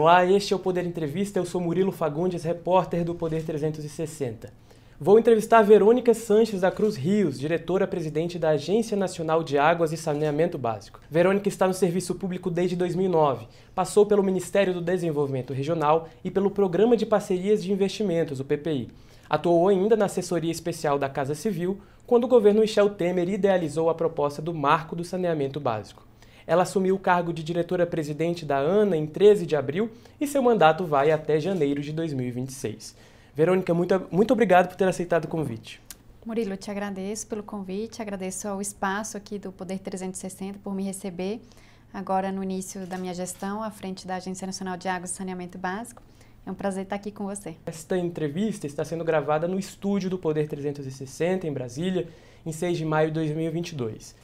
Olá, este é o Poder Entrevista. Eu sou Murilo Fagundes, repórter do Poder 360. Vou entrevistar Verônica Sanches da Cruz Rios, diretora-presidente da Agência Nacional de Águas e Saneamento Básico. Verônica está no serviço público desde 2009. Passou pelo Ministério do Desenvolvimento Regional e pelo Programa de Parcerias de Investimentos, o PPI. Atuou ainda na assessoria especial da Casa Civil, quando o governo Michel Temer idealizou a proposta do Marco do Saneamento Básico. Ela assumiu o cargo de diretora-presidente da ANA em 13 de abril e seu mandato vai até janeiro de 2026. Verônica, muito, muito obrigado por ter aceitado o convite. Murilo, eu te agradeço pelo convite, agradeço ao espaço aqui do Poder 360 por me receber agora no início da minha gestão à frente da Agência Nacional de Água e Saneamento Básico. É um prazer estar aqui com você. Esta entrevista está sendo gravada no estúdio do Poder 360 em Brasília, em 6 de maio de 2022.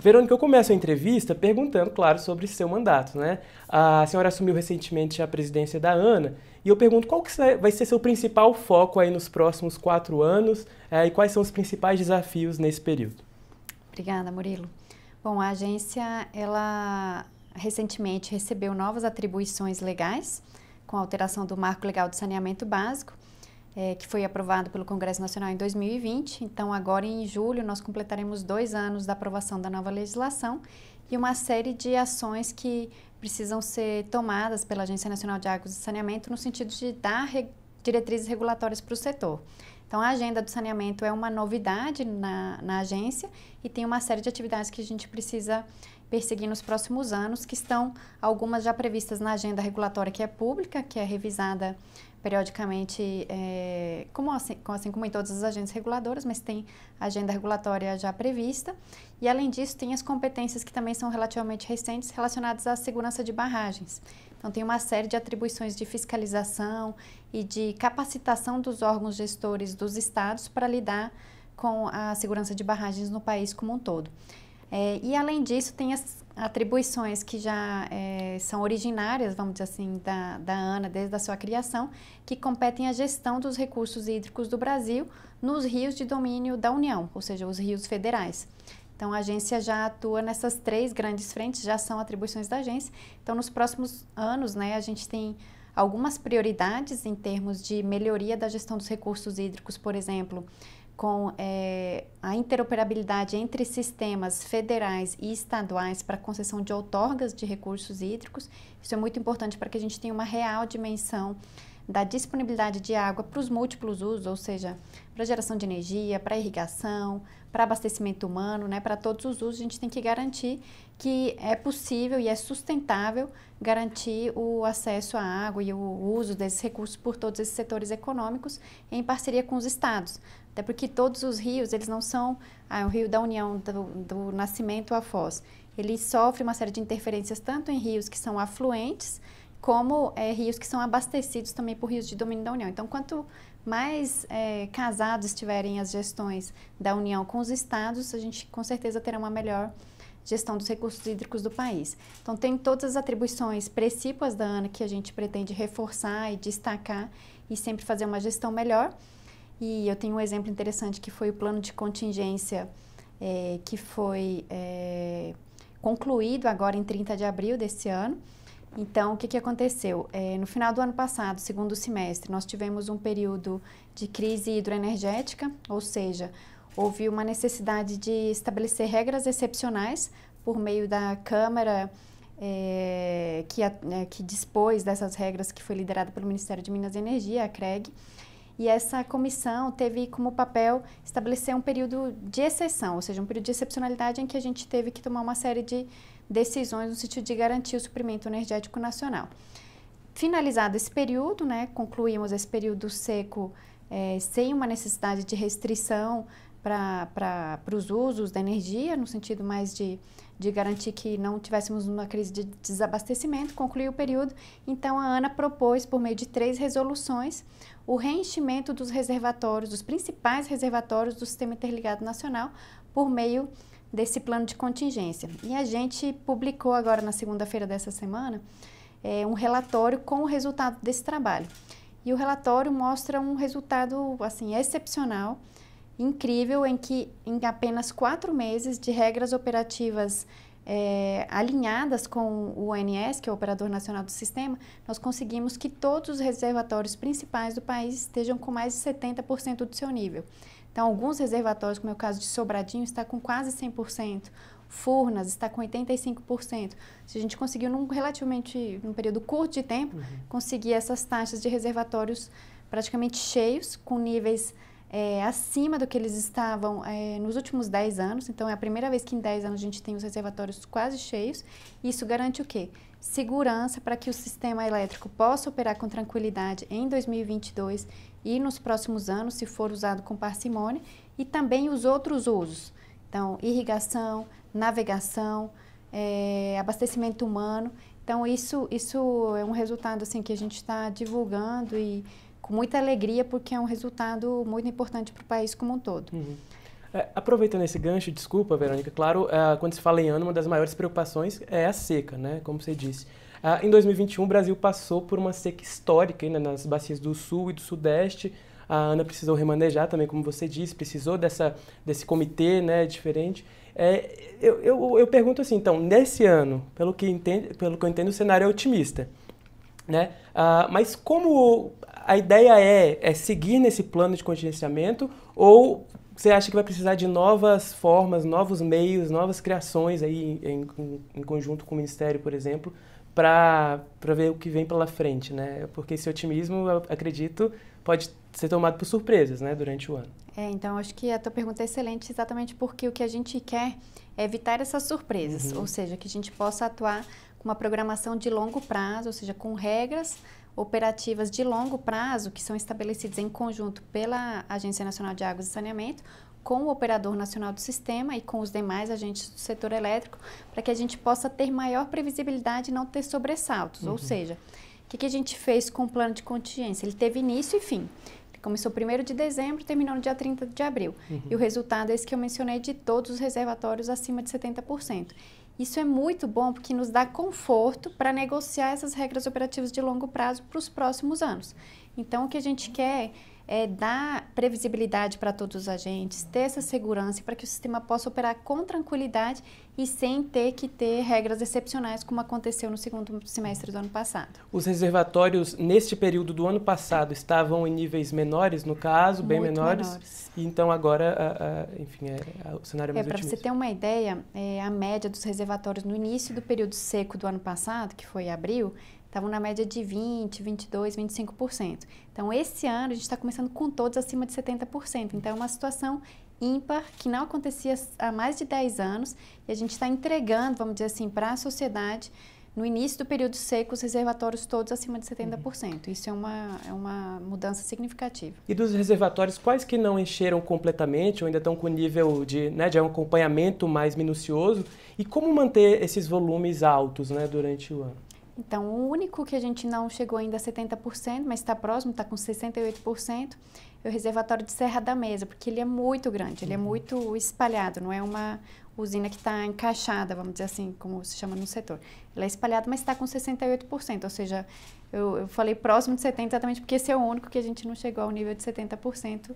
Verônica, eu começo a entrevista perguntando, claro, sobre seu mandato, né? A senhora assumiu recentemente a presidência da ANA e eu pergunto qual que vai ser seu principal foco aí nos próximos quatro anos é, e quais são os principais desafios nesse período. Obrigada, Murilo. Bom, a agência, ela recentemente recebeu novas atribuições legais com a alteração do Marco Legal de Saneamento Básico, é, que foi aprovado pelo Congresso Nacional em 2020. Então, agora em julho, nós completaremos dois anos da aprovação da nova legislação e uma série de ações que precisam ser tomadas pela Agência Nacional de Águas e Saneamento no sentido de dar re diretrizes regulatórias para o setor. Então, a agenda do saneamento é uma novidade na, na agência e tem uma série de atividades que a gente precisa perseguir nos próximos anos, que estão algumas já previstas na agenda regulatória que é pública, que é revisada periodicamente, é, como assim, assim como em todas as agências reguladoras, mas tem agenda regulatória já prevista. E, além disso, tem as competências que também são relativamente recentes relacionadas à segurança de barragens. Então, tem uma série de atribuições de fiscalização e de capacitação dos órgãos gestores dos estados para lidar com a segurança de barragens no país como um todo. É, e além disso, tem as atribuições que já é, são originárias, vamos dizer assim, da, da ANA desde a sua criação, que competem à gestão dos recursos hídricos do Brasil nos rios de domínio da União, ou seja, os rios federais. Então, a agência já atua nessas três grandes frentes, já são atribuições da agência. Então, nos próximos anos, né, a gente tem algumas prioridades em termos de melhoria da gestão dos recursos hídricos, por exemplo, com é, a interoperabilidade entre sistemas federais e estaduais para concessão de outorgas de recursos hídricos. Isso é muito importante para que a gente tenha uma real dimensão da disponibilidade de água para os múltiplos usos, ou seja, para geração de energia, para irrigação, para abastecimento humano, né, para todos os usos, a gente tem que garantir que é possível e é sustentável garantir o acesso à água e o uso desses recursos por todos esses setores econômicos em parceria com os estados. Até porque todos os rios, eles não são ah, o rio da União, do, do Nascimento à Foz. Ele sofre uma série de interferências tanto em rios que são afluentes, como é, rios que são abastecidos também por rios de domínio da União. Então, quanto mais é, casados estiverem as gestões da União com os estados, a gente com certeza terá uma melhor gestão dos recursos hídricos do país. Então, tem todas as atribuições precípuas da ANA que a gente pretende reforçar e destacar e sempre fazer uma gestão melhor. E eu tenho um exemplo interessante que foi o plano de contingência é, que foi é, concluído agora em 30 de abril desse ano. Então, o que, que aconteceu? É, no final do ano passado, segundo semestre, nós tivemos um período de crise hidroenergética, ou seja, houve uma necessidade de estabelecer regras excepcionais por meio da Câmara é, que, é, que dispôs dessas regras, que foi liderada pelo Ministério de Minas e Energia, a CREG, e essa comissão teve como papel estabelecer um período de exceção, ou seja, um período de excepcionalidade em que a gente teve que tomar uma série de decisões no sentido de garantir o suprimento energético nacional. Finalizado esse período, né, concluímos esse período seco é, sem uma necessidade de restrição para os usos da energia, no sentido mais de, de garantir que não tivéssemos uma crise de desabastecimento, concluiu o período. Então, a ANA propôs, por meio de três resoluções, o reenchimento dos reservatórios, dos principais reservatórios do Sistema Interligado Nacional, por meio desse plano de contingência. E a gente publicou agora, na segunda-feira dessa semana, é, um relatório com o resultado desse trabalho. E o relatório mostra um resultado assim excepcional incrível em que em apenas quatro meses de regras operativas é, alinhadas com o ONS, que é o Operador Nacional do Sistema, nós conseguimos que todos os reservatórios principais do país estejam com mais de 70% do seu nível. Então, alguns reservatórios, como é o caso de Sobradinho, está com quase 100%. Furnas está com 85%. Se a gente conseguiu, num relativamente, num período curto de tempo, uhum. conseguir essas taxas de reservatórios praticamente cheios, com níveis é, acima do que eles estavam é, nos últimos 10 anos. Então, é a primeira vez que em 10 anos a gente tem os reservatórios quase cheios. Isso garante o quê? Segurança para que o sistema elétrico possa operar com tranquilidade em 2022 e nos próximos anos, se for usado com parcimônia, e também os outros usos. Então, irrigação, navegação, é, abastecimento humano. Então, isso, isso é um resultado assim, que a gente está divulgando e com muita alegria, porque é um resultado muito importante para o país como um todo. Uhum. É, aproveitando esse gancho, desculpa, Verônica, claro, é, quando se fala em ano, uma das maiores preocupações é a seca, né, como você disse. É, em 2021, o Brasil passou por uma seca histórica nas bacias do Sul e do Sudeste. A Ana precisou remanejar também, como você disse, precisou dessa, desse comitê né, diferente. É, eu, eu, eu, pergunto assim, então, nesse ano, pelo que, entendo, pelo que eu entendo, o cenário é otimista. Né? Ah, mas como a ideia é, é seguir nesse plano de contingenciamento ou você acha que vai precisar de novas formas, novos meios, novas criações aí em, em, em conjunto com o Ministério, por exemplo, para ver o que vem pela frente, né? Porque esse otimismo, eu acredito, pode ser tomado por surpresas, né, durante o ano. É, então acho que a tua pergunta é excelente exatamente porque o que a gente quer é evitar essas surpresas, uhum. ou seja, que a gente possa atuar com uma programação de longo prazo, ou seja, com regras operativas de longo prazo que são estabelecidas em conjunto pela Agência Nacional de Águas e Saneamento, com o operador nacional do sistema e com os demais agentes do setor elétrico, para que a gente possa ter maior previsibilidade e não ter sobressaltos. Uhum. Ou seja, o que, que, a gente fez com o plano de contingência? Ele teve início e fim. Ele começou 1 de dezembro e terminou no dia 30 de abril. Uhum. E o resultado é esse que eu mencionei de todos os reservatórios acima de 70%. Isso é muito bom porque nos dá conforto para negociar essas regras operativas de longo prazo para os próximos anos. Então, o que a gente quer é dar previsibilidade para todos os agentes, ter essa segurança para que o sistema possa operar com tranquilidade e sem ter que ter regras excepcionais, como aconteceu no segundo semestre do ano passado. Os reservatórios, neste período do ano passado, estavam em níveis menores, no caso, bem Muito menores. menores. E então agora, a, a, enfim, é, a, o cenário é mais é, Para você ter uma ideia, é, a média dos reservatórios no início do período seco do ano passado, que foi abril, estavam na média de 20, 22, 25%. Então, esse ano a gente está começando com todos acima de 70%. Então, é uma situação ímpar que não acontecia há mais de 10 anos e a gente está entregando, vamos dizer assim, para a sociedade no início do período seco, os reservatórios todos acima de 70%. Isso é uma, é uma mudança significativa. E dos reservatórios, quais que não encheram completamente ou ainda estão com nível de, né, de acompanhamento mais minucioso? E como manter esses volumes altos né, durante o ano? Então, o único que a gente não chegou ainda a 70%, mas está próximo, está com 68%, é o reservatório de Serra da Mesa, porque ele é muito grande, ele é uhum. muito espalhado, não é uma usina que está encaixada, vamos dizer assim, como se chama no setor. Ela é espalhada, mas está com 68%, ou seja, eu, eu, falei próximo de 70% exatamente porque esse é o único que a gente não chegou ao nível de 70%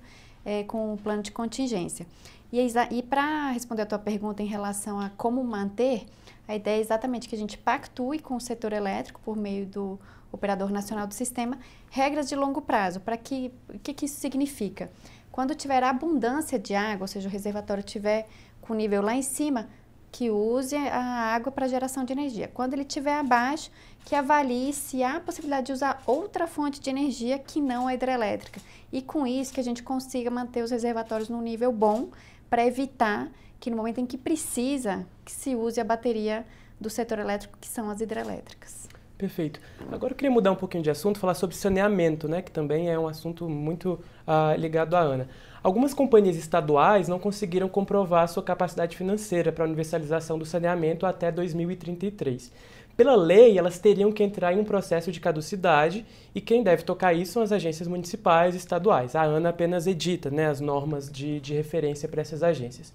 é, com o plano de contingência. E, e para responder a tua pergunta em relação a como manter, a ideia é exatamente que a gente pactue com o setor elétrico por meio do operador nacional do sistema regras de longo prazo. Para que o que, que isso significa? Quando tiver abundância de água, ou seja, o reservatório tiver com nível lá em cima, que use a água para geração de energia. Quando ele estiver abaixo, que avalie se há possibilidade de usar outra fonte de energia que não a hidrelétrica. E com isso que a gente consiga manter os reservatórios num nível bom para evitar que no momento em que precisa, que se use a bateria do setor elétrico, que são as hidrelétricas. Perfeito. Agora eu queria mudar um pouquinho de assunto, falar sobre saneamento, né, que também é um assunto muito uh, ligado à ANA. Algumas companhias estaduais não conseguiram comprovar sua capacidade financeira para a universalização do saneamento até 2033. Pela lei, elas teriam que entrar em um processo de caducidade e quem deve tocar isso são as agências municipais e estaduais. A ANA apenas edita né, as normas de, de referência para essas agências.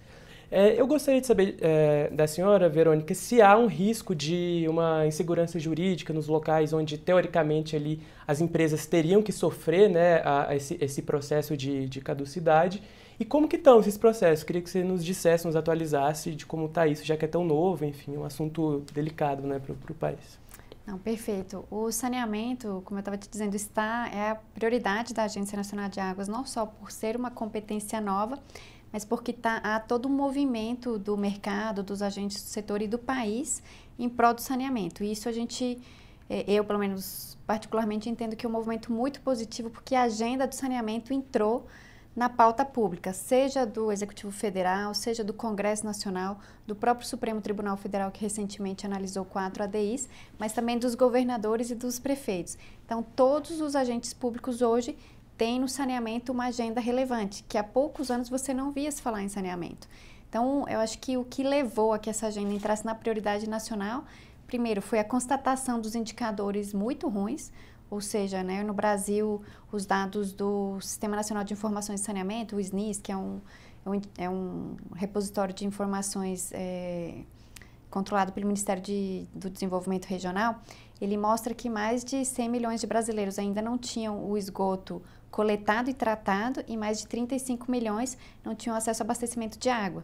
É, eu gostaria de saber é, da senhora, Verônica, se há um risco de uma insegurança jurídica nos locais onde, teoricamente, ali as empresas teriam que sofrer né, a, a esse, esse, processo de, de, caducidade E como que estão esses processos? Queria que você nos dissesse, nos atualizasse de como está isso, já que é tão novo, enfim, um assunto delicado né, para o país. Não, perfeito. O saneamento, como eu estava te dizendo, está é a prioridade da Agência Nacional de Águas, não só por ser uma competência nova, mas porque tá, há todo um movimento do mercado, dos agentes do setor e do país em prol do saneamento. E isso a gente, é, eu pelo menos particularmente entendo que é um movimento muito positivo, porque a agenda do saneamento entrou na pauta pública, seja do Executivo Federal, seja do Congresso Nacional, do próprio Supremo Tribunal Federal, que recentemente analisou quatro ADIs, mas também dos governadores e dos prefeitos. Então, todos os agentes públicos hoje têm no saneamento uma agenda relevante, que há poucos anos você não via se falar em saneamento. Então, eu acho que o que levou a que essa agenda entrasse na prioridade nacional, primeiro, foi a constatação dos indicadores muito ruins, ou seja, né, no Brasil, os dados do Sistema Nacional de Informações de Saneamento, o SNIS, que é um, é um, é um repositório de informações é, controlado pelo Ministério de, do Desenvolvimento Regional, ele mostra que mais de 100 milhões de brasileiros ainda não tinham o esgoto coletado e tratado e mais de 35 milhões não tinham acesso ao abastecimento de água.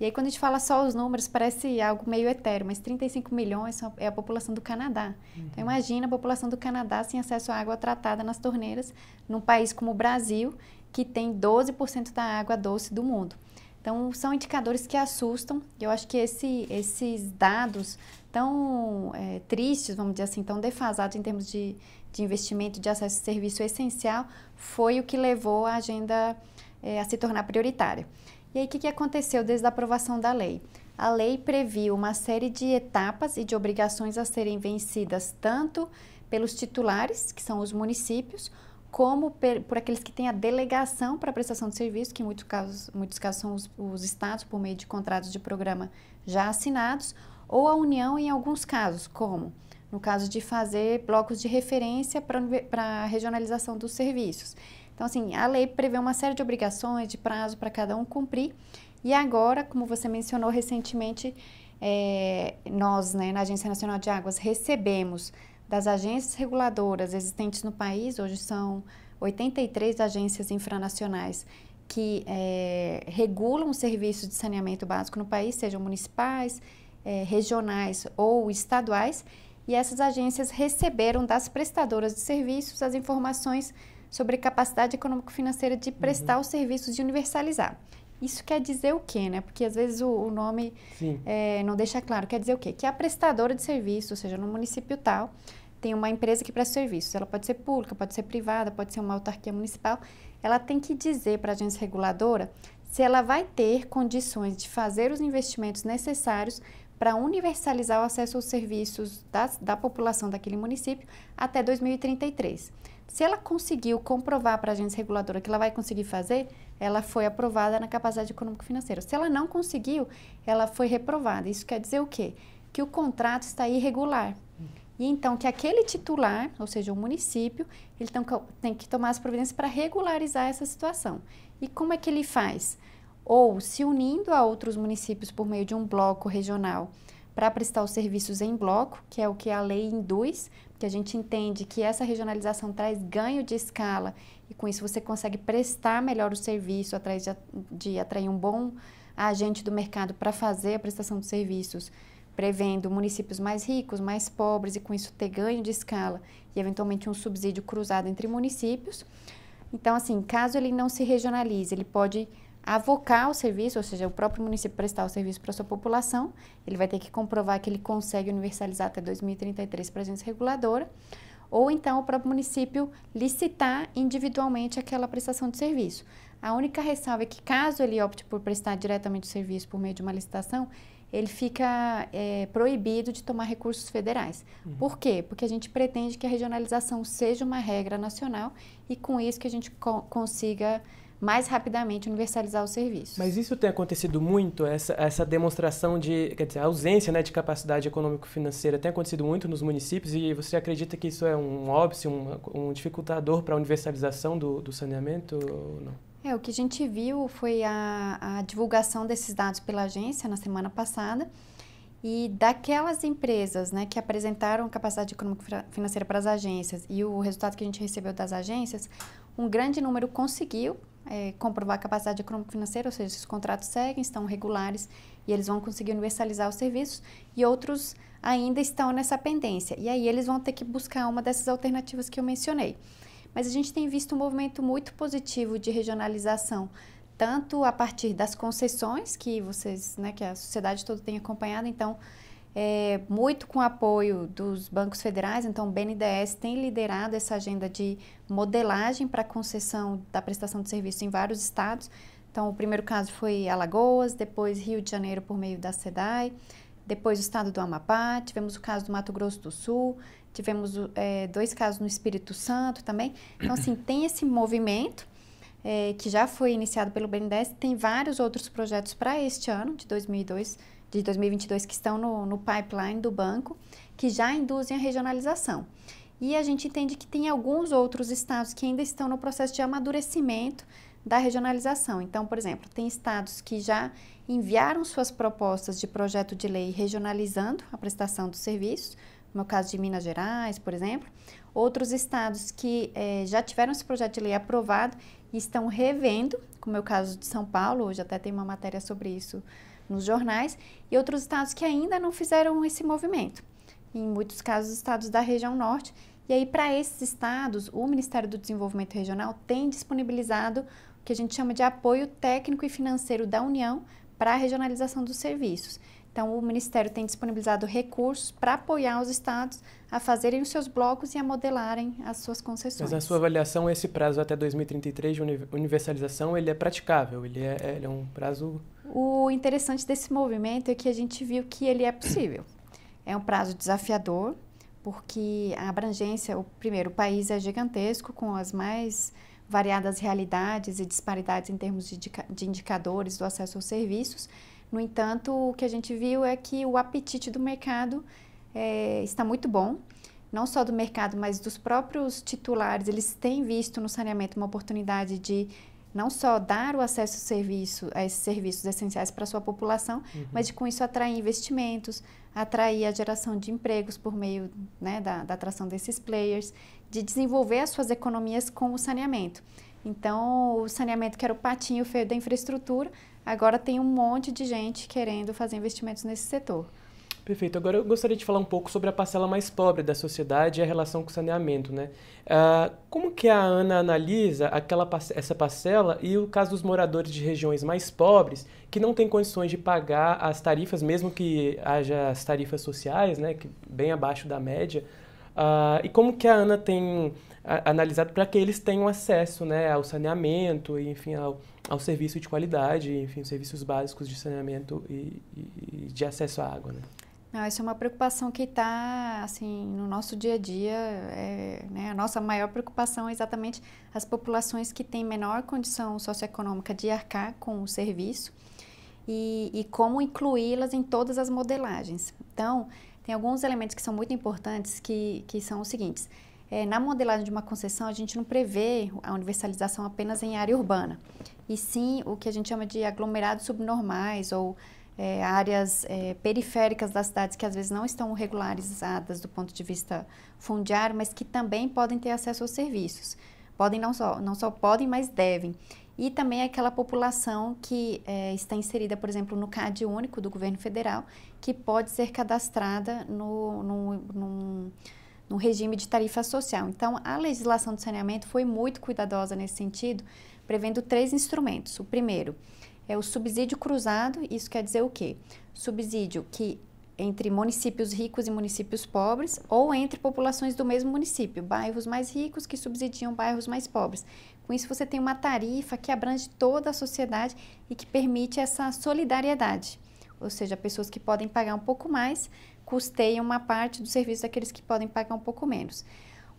E aí, quando a gente fala só os números, parece algo meio etéreo, mas 35 milhões é a população do Canadá. Uhum. Então, imagina a população do Canadá sem acesso à água tratada nas torneiras, num país como o Brasil, que tem 12% da água doce do mundo. Então, são indicadores que assustam. Eu acho que esse, esses dados tão é, tristes, vamos dizer assim, tão defasados em termos de, de investimento, de acesso a serviço essencial, foi o que levou a agenda é, a se tornar prioritária. E aí, o que, que aconteceu desde a aprovação da lei? A lei previu uma série de etapas e de obrigações a serem vencidas tanto pelos titulares, que são os municípios, como por aqueles que têm a delegação para a prestação de serviço, que em muitos casos, muitos casos são os, os estados, por meio de contratos de programa já assinados, ou a União em alguns casos, como no caso de fazer blocos de referência para a regionalização dos serviços. Então, assim, a lei prevê uma série de obrigações, de prazo para cada um cumprir. E agora, como você mencionou recentemente, é, nós, né, na Agência Nacional de Águas, recebemos das agências reguladoras existentes no país, hoje são 83 agências infranacionais que é, regulam os serviços de saneamento básico no país, sejam municipais, é, regionais ou estaduais, e essas agências receberam das prestadoras de serviços as informações sobre capacidade econômico-financeira de prestar uhum. os serviços de universalizar. Isso quer dizer o quê, né? Porque às vezes o, o nome é, não deixa claro. Quer dizer o quê? Que a prestadora de serviço, ou seja, no município tal, tem uma empresa que presta serviços. Ela pode ser pública, pode ser privada, pode ser uma autarquia municipal. Ela tem que dizer para a agência reguladora se ela vai ter condições de fazer os investimentos necessários para universalizar o acesso aos serviços da, da população daquele município até 2033. Se ela conseguiu comprovar para a agência reguladora que ela vai conseguir fazer, ela foi aprovada na capacidade econômico-financeira. Se ela não conseguiu, ela foi reprovada. Isso quer dizer o quê? Que o contrato está irregular. E então que aquele titular, ou seja, o município, ele tem, que tomar as providências para regularizar essa situação. E como é que ele faz? Ou se unindo a outros municípios por meio de um bloco regional para prestar os serviços em bloco, que é o que a lei induz, que a gente entende que essa regionalização traz ganho de escala e com isso você consegue prestar melhor o serviço atrás de, de atrair um bom agente do mercado para fazer a prestação de serviços, prevendo municípios mais ricos, mais pobres e com isso ter ganho de escala e eventualmente um subsídio cruzado entre municípios. Então, assim, caso ele não se regionalize, ele pode avocar o serviço, ou seja, o próprio município prestar o serviço para a sua população, ele vai ter que comprovar que ele consegue universalizar até 2033 para a agência reguladora, ou então o próprio município licitar individualmente aquela prestação de serviço. A única ressalva é que caso ele opte por prestar diretamente o serviço por meio de uma licitação, ele fica é, proibido de tomar recursos federais. Uhum. Por quê? Porque a gente pretende que a regionalização seja uma regra nacional e com isso que a gente co consiga mais rapidamente universalizar o serviço. Mas isso tem acontecido muito, essa, essa demonstração de, quer dizer, a ausência né, de capacidade econômico-financeira tem acontecido muito nos municípios e você acredita que isso é um óbice, um, um dificultador para a universalização do, do saneamento ou não? É, o que a gente viu foi a, a divulgação desses dados pela agência na semana passada e daquelas empresas né, que apresentaram capacidade econômico-financeira para as agências e o resultado que a gente recebeu das agências, um grande número conseguiu é, comprovar a capacidade econômico-financeira, ou seja, esses contratos seguem, estão regulares e eles vão conseguir universalizar os serviços, e outros ainda estão nessa pendência. E aí eles vão ter que buscar uma dessas alternativas que eu mencionei. Mas a gente tem visto um movimento muito positivo de regionalização, tanto a partir das concessões que vocês, né, que a sociedade toda tem acompanhado, então é, muito com apoio dos bancos federais, então o BNDES tem liderado essa agenda de modelagem para concessão da prestação de serviço em vários estados. Então, o primeiro caso foi Alagoas, depois Rio de Janeiro por meio da SEDAI, depois o estado do Amapá, tivemos o caso do Mato Grosso do Sul, tivemos é, dois casos no Espírito Santo também. Então, assim, tem esse movimento é, que já foi iniciado pelo BNDES, tem vários outros projetos para este ano, de 2002, de 2022 que estão no, no pipeline do banco, que já induzem a regionalização. E a gente entende que tem alguns outros estados que ainda estão no processo de amadurecimento da regionalização. Então, por exemplo, tem estados que já enviaram suas propostas de projeto de lei regionalizando a prestação dos serviços, no meu caso de Minas Gerais, por exemplo. Outros estados que eh, já tiveram esse projeto de lei aprovado e estão revendo, como é o caso de São Paulo, hoje até tem uma matéria sobre isso nos jornais, e outros estados que ainda não fizeram esse movimento. Em muitos casos, estados da região norte. E aí, para esses estados, o Ministério do Desenvolvimento Regional tem disponibilizado o que a gente chama de apoio técnico e financeiro da União para a regionalização dos serviços. Então, o Ministério tem disponibilizado recursos para apoiar os estados a fazerem os seus blocos e a modelarem as suas concessões. Mas na sua avaliação, esse prazo até 2033 de universalização, ele é praticável? Ele é, ele é um prazo o interessante desse movimento é que a gente viu que ele é possível. É um prazo desafiador, porque a abrangência, o primeiro, o país é gigantesco, com as mais variadas realidades e disparidades em termos de, de indicadores do acesso aos serviços. No entanto, o que a gente viu é que o apetite do mercado é, está muito bom não só do mercado, mas dos próprios titulares, eles têm visto no saneamento uma oportunidade de não só dar o acesso ao serviço, a esses serviços essenciais para a sua população, uhum. mas de com isso atrair investimentos, atrair a geração de empregos por meio né, da, da atração desses players, de desenvolver as suas economias com o saneamento. Então, o saneamento, que era o patinho feio da infraestrutura, agora tem um monte de gente querendo fazer investimentos nesse setor. Perfeito. Agora eu gostaria de falar um pouco sobre a parcela mais pobre da sociedade e a relação com o saneamento, né? Uh, como que a Ana analisa aquela, essa parcela e o caso dos moradores de regiões mais pobres que não têm condições de pagar as tarifas, mesmo que haja as tarifas sociais, né, que bem abaixo da média, uh, e como que a Ana tem analisado para que eles tenham acesso, né, ao saneamento, e, enfim, ao, ao serviço de qualidade, enfim, serviços básicos de saneamento e, e de acesso à água, né? Não, essa é uma preocupação que está assim no nosso dia a dia. É, né, a nossa maior preocupação é exatamente as populações que têm menor condição socioeconômica de arcar com o serviço e, e como incluí-las em todas as modelagens. Então, tem alguns elementos que são muito importantes que, que são os seguintes. É, na modelagem de uma concessão, a gente não prevê a universalização apenas em área urbana, e sim o que a gente chama de aglomerados subnormais ou é, áreas é, periféricas das cidades que às vezes não estão regularizadas do ponto de vista fundiário, mas que também podem ter acesso aos serviços. Podem não só, não só podem, mas devem. E também aquela população que é, está inserida, por exemplo, no CAD único do governo federal, que pode ser cadastrada no, no, no, no regime de tarifa social. Então, a legislação do saneamento foi muito cuidadosa nesse sentido, prevendo três instrumentos. O primeiro, é o subsídio cruzado. Isso quer dizer o quê? Subsídio que entre municípios ricos e municípios pobres ou entre populações do mesmo município, bairros mais ricos que subsidiam bairros mais pobres. Com isso você tem uma tarifa que abrange toda a sociedade e que permite essa solidariedade. Ou seja, pessoas que podem pagar um pouco mais custeiam uma parte do serviço daqueles que podem pagar um pouco menos.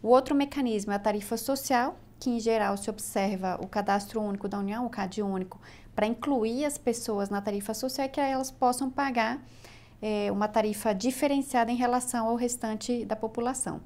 O outro mecanismo é a tarifa social, que em geral se observa o cadastro único da União, o CAD único, para incluir as pessoas na tarifa social, que elas possam pagar é, uma tarifa diferenciada em relação ao restante da população.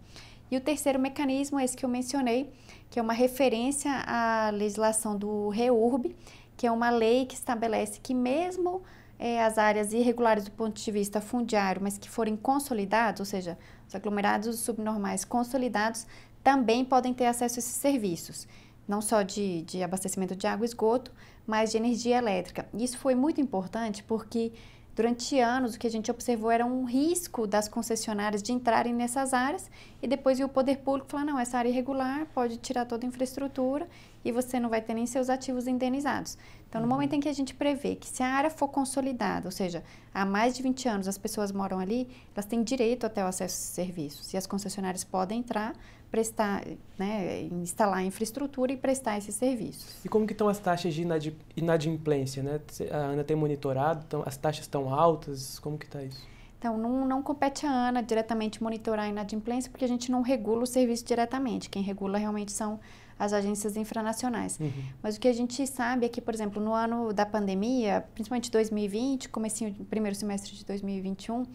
E o terceiro mecanismo é esse que eu mencionei, que é uma referência à legislação do REURB, que é uma lei que estabelece que mesmo é, as áreas irregulares do ponto de vista fundiário, mas que forem consolidados, ou seja, os aglomerados subnormais consolidados, também podem ter acesso a esses serviços. não só de, de abastecimento de água e esgoto, mas de energia elétrica. Isso foi muito importante porque Durante anos, o que a gente observou era um risco das concessionárias de entrarem nessas áreas e depois o poder público falar: não, essa área irregular pode tirar toda a infraestrutura e você não vai ter nem seus ativos indenizados. Então, no uhum. momento em que a gente prevê que se a área for consolidada, ou seja, há mais de 20 anos as pessoas moram ali, elas têm direito até o acesso a serviços e as concessionárias podem entrar prestar, né, instalar a infraestrutura e prestar esses serviços. E como que estão as taxas de inadimplência, né? A Ana tem monitorado, então as taxas estão altas, como que está isso? Então, não, não compete a ANA diretamente monitorar a inadimplência, porque a gente não regula o serviço diretamente. Quem regula realmente são as agências infranacionais. Uhum. Mas o que a gente sabe é que, por exemplo, no ano da pandemia, principalmente 2020, comecinho, primeiro semestre de 2021,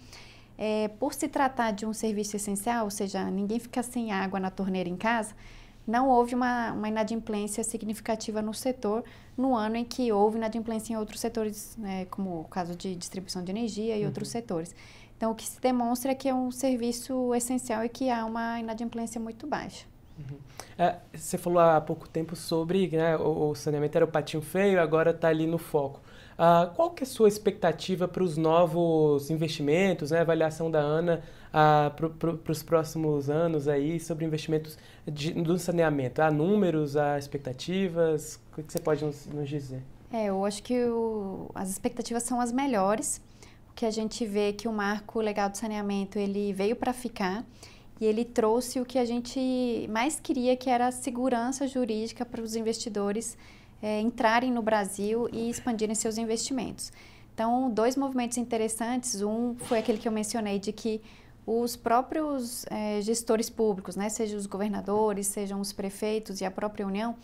é, por se tratar de um serviço essencial, ou seja, ninguém fica sem água na torneira em casa, não houve uma, uma inadimplência significativa no setor no ano em que houve inadimplência em outros setores, né, como o caso de distribuição de energia e uhum. outros setores. Então, o que se demonstra é que é um serviço essencial e que há uma inadimplência muito baixa. Uhum. É, você falou há pouco tempo sobre né, o, o saneamento era o patinho feio, agora está ali no foco. Uh, qual que é a sua expectativa para os novos investimentos, né, avaliação da ANA uh, para os próximos anos aí sobre investimentos de, do saneamento? Há números, há expectativas? O que você pode nos, nos dizer? É, eu acho que o, as expectativas são as melhores, porque a gente vê que o marco legal do saneamento ele veio para ficar e ele trouxe o que a gente mais queria, que era a segurança jurídica para os investidores é, entrarem no Brasil e expandirem seus investimentos. Então, dois movimentos interessantes. Um foi aquele que eu mencionei de que os próprios é, gestores públicos, né, sejam os governadores, sejam os prefeitos e a própria União,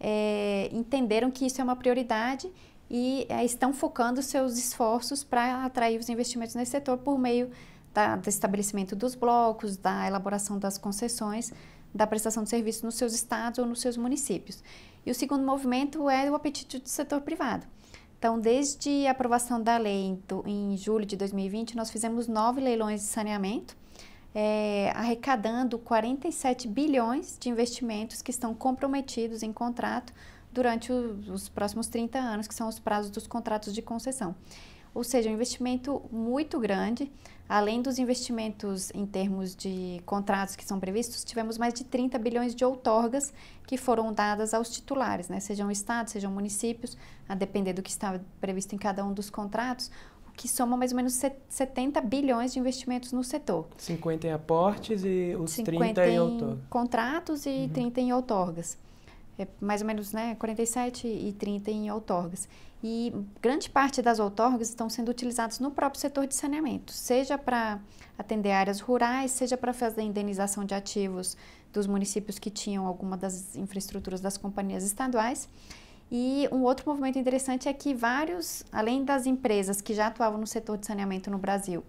é, entenderam que isso é uma prioridade e é, estão focando seus esforços para atrair os investimentos nesse setor por meio da, do estabelecimento dos blocos, da elaboração das concessões, da prestação de serviços nos seus estados ou nos seus municípios. E o segundo movimento é o apetite do setor privado. Então, desde a aprovação da lei em julho de 2020, nós fizemos nove leilões de saneamento, é, arrecadando 47 bilhões de investimentos que estão comprometidos em contrato durante o, os próximos 30 anos, que são os prazos dos contratos de concessão. Ou seja, um investimento muito grande. Além dos investimentos em termos de contratos que são previstos, tivemos mais de 30 bilhões de outorgas que foram dadas aos titulares, né? sejam estados, sejam municípios, a depender do que está previsto em cada um dos contratos, o que soma mais ou menos 70 bilhões de investimentos no setor. 50 em aportes e os 30 em, outorgas. contratos e uhum. 30 em outorgas. É mais ou menos né, 47 e 30 em outorgas. E grande parte das outorgas estão sendo utilizadas no próprio setor de saneamento, seja para atender áreas rurais, seja para fazer indenização de ativos dos municípios que tinham alguma das infraestruturas das companhias estaduais. E um outro movimento interessante é que vários, além das empresas que já atuavam no setor de saneamento no Brasil,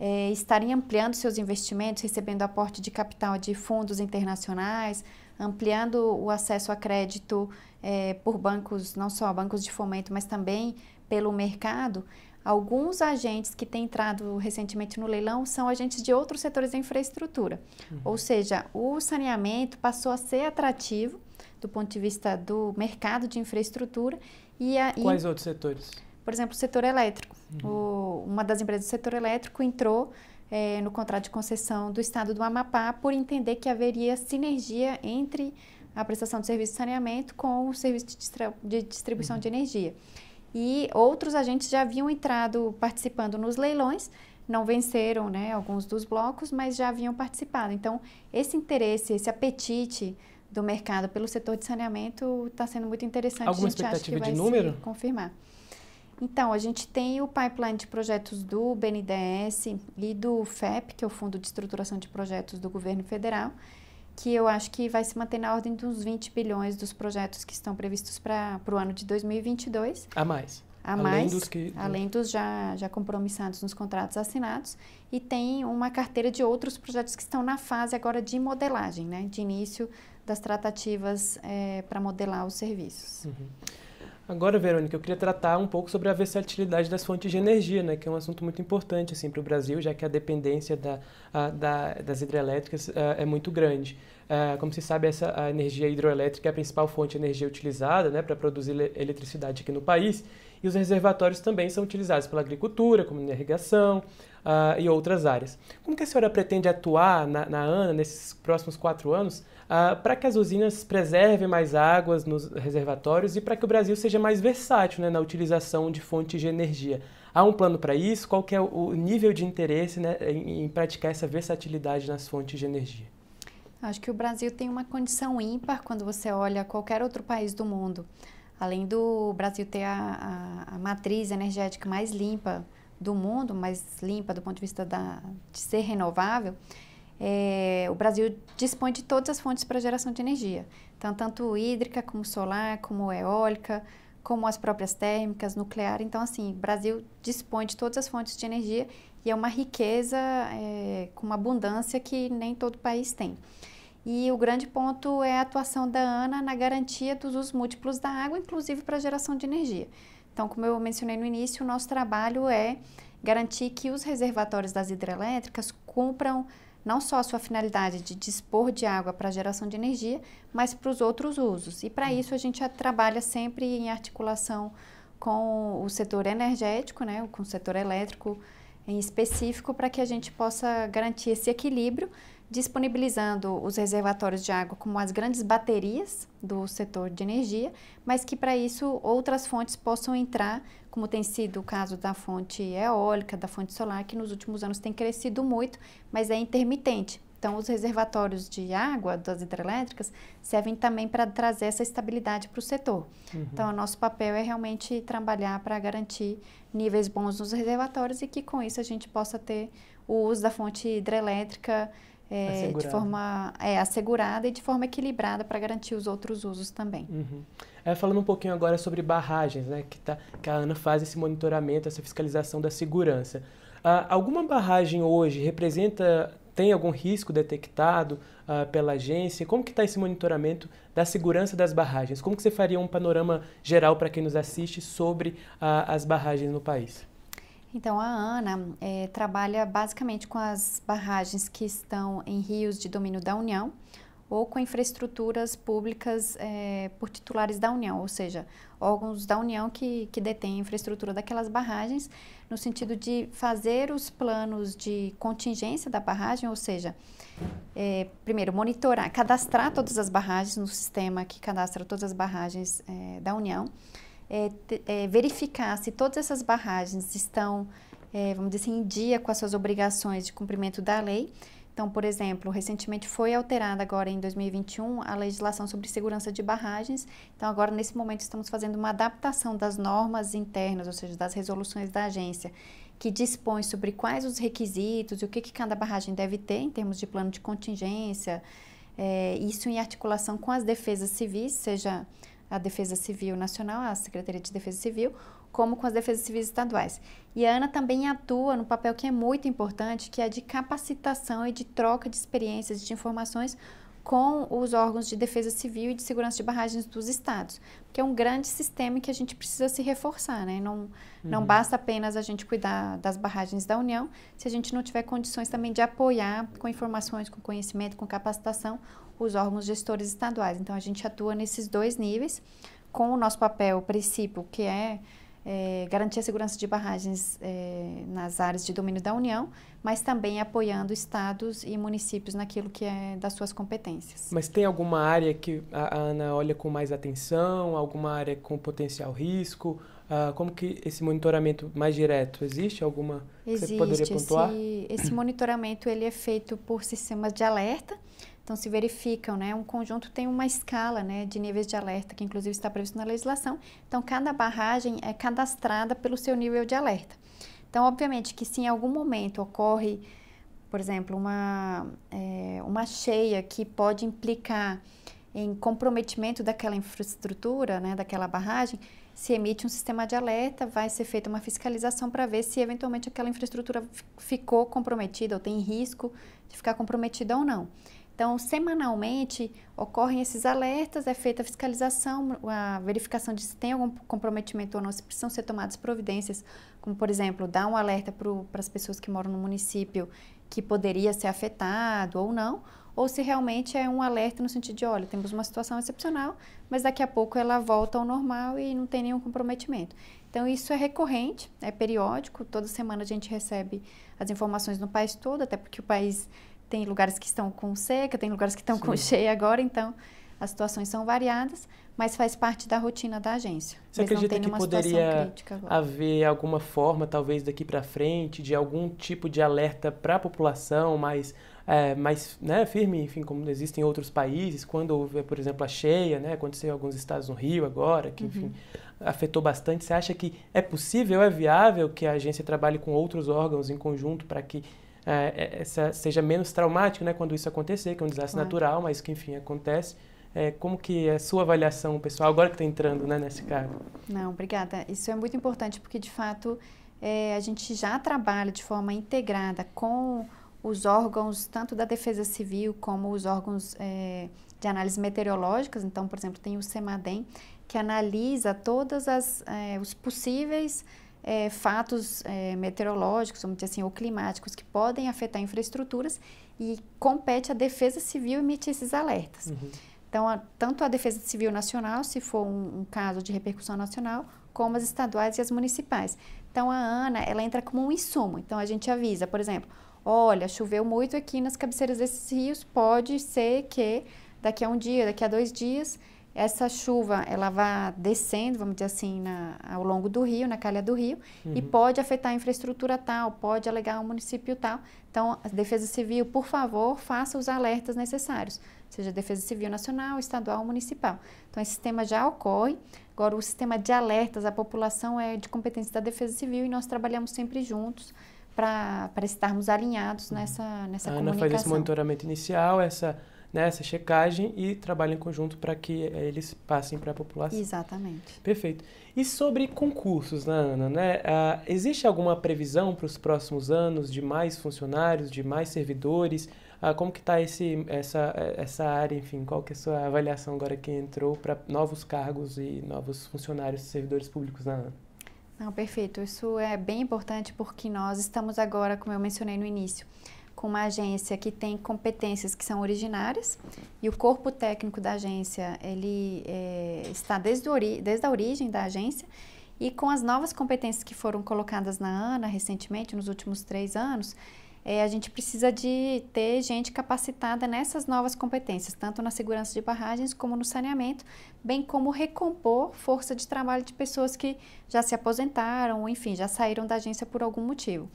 é, estarem ampliando seus investimentos, recebendo aporte de capital de fundos internacionais, ampliando o acesso a crédito é, por bancos, não só bancos de fomento, mas também pelo mercado, alguns agentes que têm entrado recentemente no leilão são agentes de outros setores da infraestrutura. Uhum. Ou seja, o saneamento passou a ser atrativo do ponto de vista do mercado de infraestrutura. E a, Quais e, outros setores? Por exemplo, o setor elétrico. Uhum. O, uma das empresas do setor elétrico entrou é, no contrato de concessão do estado do Amapá por entender que haveria sinergia entre a prestação de serviço de saneamento com o serviço de, de distribuição uhum. de energia. E outros agentes já haviam entrado participando nos leilões, não venceram né, alguns dos blocos, mas já haviam participado. Então, esse interesse, esse apetite do mercado pelo setor de saneamento está sendo muito interessante. Alguma expectativa de número? confirmar. Então, a gente tem o pipeline de projetos do BNDES e do FEP, que é o Fundo de Estruturação de Projetos do Governo Federal, que eu acho que vai se manter na ordem dos 20 bilhões dos projetos que estão previstos para o ano de 2022. A mais. A além mais, dos que... além dos já, já compromissados nos contratos assinados. E tem uma carteira de outros projetos que estão na fase agora de modelagem, né? de início das tratativas é, para modelar os serviços. Uhum. Agora, Verônica, eu queria tratar um pouco sobre a versatilidade das fontes de energia, né, que é um assunto muito importante assim, para o Brasil, já que a dependência da, a, da, das hidrelétricas a, é muito grande. Uh, como se sabe, essa, a energia hidroelétrica é a principal fonte de energia utilizada né, para produzir eletricidade aqui no país, e os reservatórios também são utilizados pela agricultura, como irrigação uh, e outras áreas. Como que a senhora pretende atuar na, na ANA nesses próximos quatro anos uh, para que as usinas preservem mais águas nos reservatórios e para que o Brasil seja mais versátil né, na utilização de fontes de energia. Há um plano para isso? Qual é o nível de interesse né, em, em praticar essa versatilidade nas fontes de energia? Acho que o Brasil tem uma condição ímpar quando você olha qualquer outro país do mundo. Além do Brasil ter a, a, a matriz energética mais limpa do mundo, mais limpa do ponto de vista da, de ser renovável, é, o Brasil dispõe de todas as fontes para geração de energia. Então, tanto hídrica, como solar, como eólica, como as próprias térmicas, nuclear. Então, assim, o Brasil dispõe de todas as fontes de energia e é uma riqueza é, com uma abundância que nem todo país tem. E o grande ponto é a atuação da ANA na garantia dos usos múltiplos da água, inclusive para geração de energia. Então, como eu mencionei no início, o nosso trabalho é garantir que os reservatórios das hidrelétricas cumpram não só a sua finalidade de dispor de água para geração de energia, mas para os outros usos. E para isso a gente trabalha sempre em articulação com o setor energético, né, com o setor elétrico em específico, para que a gente possa garantir esse equilíbrio, disponibilizando os reservatórios de água como as grandes baterias do setor de energia, mas que para isso outras fontes possam entrar, como tem sido o caso da fonte eólica, da fonte solar, que nos últimos anos tem crescido muito, mas é intermitente. Então, os reservatórios de água das hidrelétricas servem também para trazer essa estabilidade para o setor. Uhum. Então, o nosso papel é realmente trabalhar para garantir níveis bons nos reservatórios e que com isso a gente possa ter o uso da fonte hidrelétrica é, de forma é, assegurada e de forma equilibrada para garantir os outros usos também. Uhum. É, falando um pouquinho agora sobre barragens, né, que, tá, que a ANA faz esse monitoramento, essa fiscalização da segurança. Ah, alguma barragem hoje representa, tem algum risco detectado ah, pela agência? Como que está esse monitoramento da segurança das barragens? Como que você faria um panorama geral para quem nos assiste sobre ah, as barragens no país? Então, a ANA é, trabalha basicamente com as barragens que estão em rios de domínio da União ou com infraestruturas públicas é, por titulares da União, ou seja, órgãos da União que, que detêm a infraestrutura daquelas barragens, no sentido de fazer os planos de contingência da barragem, ou seja, é, primeiro, monitorar, cadastrar todas as barragens no sistema que cadastra todas as barragens da União é, é, verificar se todas essas barragens estão, é, vamos dizer assim, em dia com as suas obrigações de cumprimento da lei. Então, por exemplo, recentemente foi alterada agora em 2021 a legislação sobre segurança de barragens. Então, agora nesse momento estamos fazendo uma adaptação das normas internas, ou seja, das resoluções da agência, que dispõe sobre quais os requisitos e o que, que cada barragem deve ter em termos de plano de contingência. É, isso em articulação com as defesas civis, seja a Defesa Civil Nacional, a Secretaria de Defesa Civil, como com as defesas civis estaduais. E a ANA também atua no papel que é muito importante, que é de capacitação e de troca de experiências e de informações com os órgãos de defesa civil e de segurança de barragens dos estados, que é um grande sistema que a gente precisa se reforçar, né? Não, uhum. não basta apenas a gente cuidar das barragens da União, se a gente não tiver condições também de apoiar com informações, com conhecimento, com capacitação, os órgãos gestores estaduais. Então, a gente atua nesses dois níveis, com o nosso papel, princípio, que é é, garantir a segurança de barragens é, nas áreas de domínio da União, mas também apoiando estados e municípios naquilo que é das suas competências. Mas tem alguma área que a Ana olha com mais atenção, alguma área com potencial risco? Ah, como que esse monitoramento mais direto existe? Alguma existe, que você poderia pontuar? Esse, esse monitoramento ele é feito por sistemas de alerta. Então, se verificam, né? Um conjunto tem uma escala, né, de níveis de alerta, que inclusive está previsto na legislação. Então, cada barragem é cadastrada pelo seu nível de alerta. Então, obviamente que se em algum momento ocorre, por exemplo, uma, é, uma cheia que pode implicar em comprometimento daquela infraestrutura, né, daquela barragem, se emite um sistema de alerta, vai ser feita uma fiscalização para ver se eventualmente aquela infraestrutura ficou comprometida ou tem risco de ficar comprometida ou não. Então, semanalmente ocorrem esses alertas, é feita a fiscalização, a verificação de se tem algum comprometimento ou não, se precisam ser tomadas providências, como por exemplo, dar um alerta para as pessoas que moram no município que poderia ser afetado ou não, ou se realmente é um alerta no sentido de, olha, temos uma situação excepcional, mas daqui a pouco ela volta ao normal e não tem nenhum comprometimento. Então, isso é recorrente, é periódico, toda semana a gente recebe as informações no país todo, até porque o país tem lugares que estão com seca, tem lugares que estão Sim. com cheia agora, então as situações são variadas, mas faz parte da rotina da agência. Você Eles acredita que poderia haver alguma forma, talvez daqui para frente, de algum tipo de alerta para a população mais, é, mais né, firme, enfim, como existem em outros países, quando houve, por exemplo, a cheia, né, aconteceu em alguns estados no Rio agora, que, enfim, uhum. afetou bastante. Você acha que é possível, é viável que a agência trabalhe com outros órgãos em conjunto para que é, é, essa, seja menos traumático, né, quando isso acontecer, que é um desastre claro. natural, mas que enfim acontece. É, como que é a sua avaliação, pessoal, agora que está entrando né, nesse cargo? Não, obrigada. Isso é muito importante porque, de fato, é, a gente já trabalha de forma integrada com os órgãos, tanto da Defesa Civil como os órgãos é, de análise meteorológicas. Então, por exemplo, tem o CEMADEM, que analisa todos é, os possíveis é, fatos é, meteorológicos, vamos dizer assim, ou climáticos que podem afetar infraestruturas e compete à Defesa Civil emitir esses alertas. Uhum. Então, a, tanto a Defesa Civil Nacional, se for um, um, caso de repercussão nacional, como as estaduais e as municipais. Então, a ANA, ela entra como um insumo. Então, a gente avisa, por exemplo, olha, choveu muito aqui nas cabeceiras desses rios, pode ser que daqui a um dia, daqui a dois dias, essa chuva ela vai descendo, vamos dizer assim, na, ao longo do rio, na calha do rio, uhum. e pode afetar a infraestrutura tal, pode alegar o município tal. Então, a Defesa Civil, por favor, faça os alertas necessários, seja Defesa Civil Nacional, Estadual ou Municipal. Então, esse sistema já ocorre. Agora, o sistema de alertas à população é de competência da Defesa Civil e nós trabalhamos sempre juntos para estarmos alinhados nessa, nessa a Ana comunicação. faz esse monitoramento inicial, essa né, essa checagem e trabalha em conjunto para que eh, eles passem para a população. Exatamente. Perfeito. E sobre concursos, né, Ana? Né? Ah, existe alguma previsão para os próximos anos de mais funcionários, de mais servidores? Ah, como que está essa, essa área, enfim, qual que é a sua avaliação agora que entrou para novos cargos e novos funcionários, servidores públicos na ANA? Não, perfeito. Isso é bem importante porque nós estamos agora, como eu mencionei no início, com uma agência que tem competências que são originárias e o corpo técnico da agência ele é, está desde, ori desde a origem da agência e com as novas competências que foram colocadas na ANA recentemente, nos últimos três anos, é, a gente precisa de ter gente capacitada nessas novas competências, tanto na segurança de barragens como no saneamento, bem como recompor força de trabalho de pessoas que já se aposentaram enfim, já saíram da agência por algum motivo.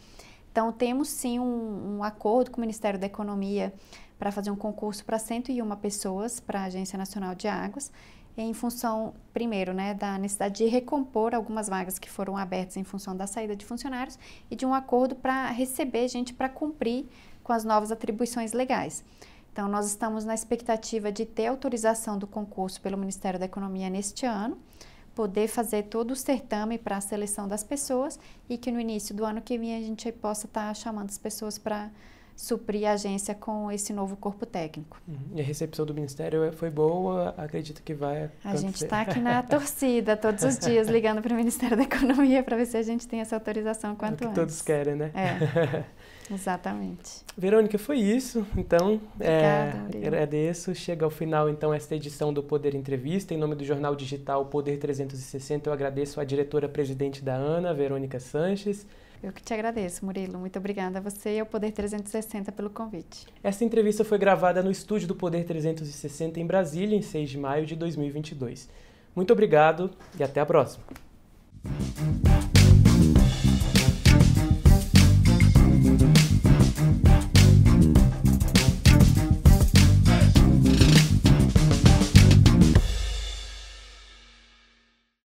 Então, temos sim um, um acordo com o Ministério da Economia para fazer um concurso para 101 pessoas para a Agência Nacional de Águas, em função, primeiro, né, da necessidade de recompor algumas vagas que foram abertas em função da saída de funcionários e de um acordo para receber gente para cumprir com as novas atribuições legais. Então, nós estamos na expectativa de ter autorização do concurso pelo Ministério da Economia neste ano poder fazer todo o certame para a seleção das pessoas e que no início do ano que vem a gente possa estar tá chamando as pessoas para suprir a agência com esse novo corpo técnico. Uhum. E a recepção do Ministério foi boa? Acredito que vai A gente está aqui na torcida todos os dias, ligando para o Ministério da Economia para ver se a gente tem essa autorização quanto é o que antes. todos querem, né? É. Exatamente. Verônica, foi isso. Então, é, agradeço. Chega ao final, então, esta edição do Poder Entrevista. Em nome do jornal digital Poder 360, eu agradeço a diretora-presidente da ANA, Verônica Sanches. Eu que te agradeço, Murilo. Muito obrigada a você e ao Poder 360 pelo convite. Esta entrevista foi gravada no estúdio do Poder 360 em Brasília, em 6 de maio de 2022. Muito obrigado e até a próxima.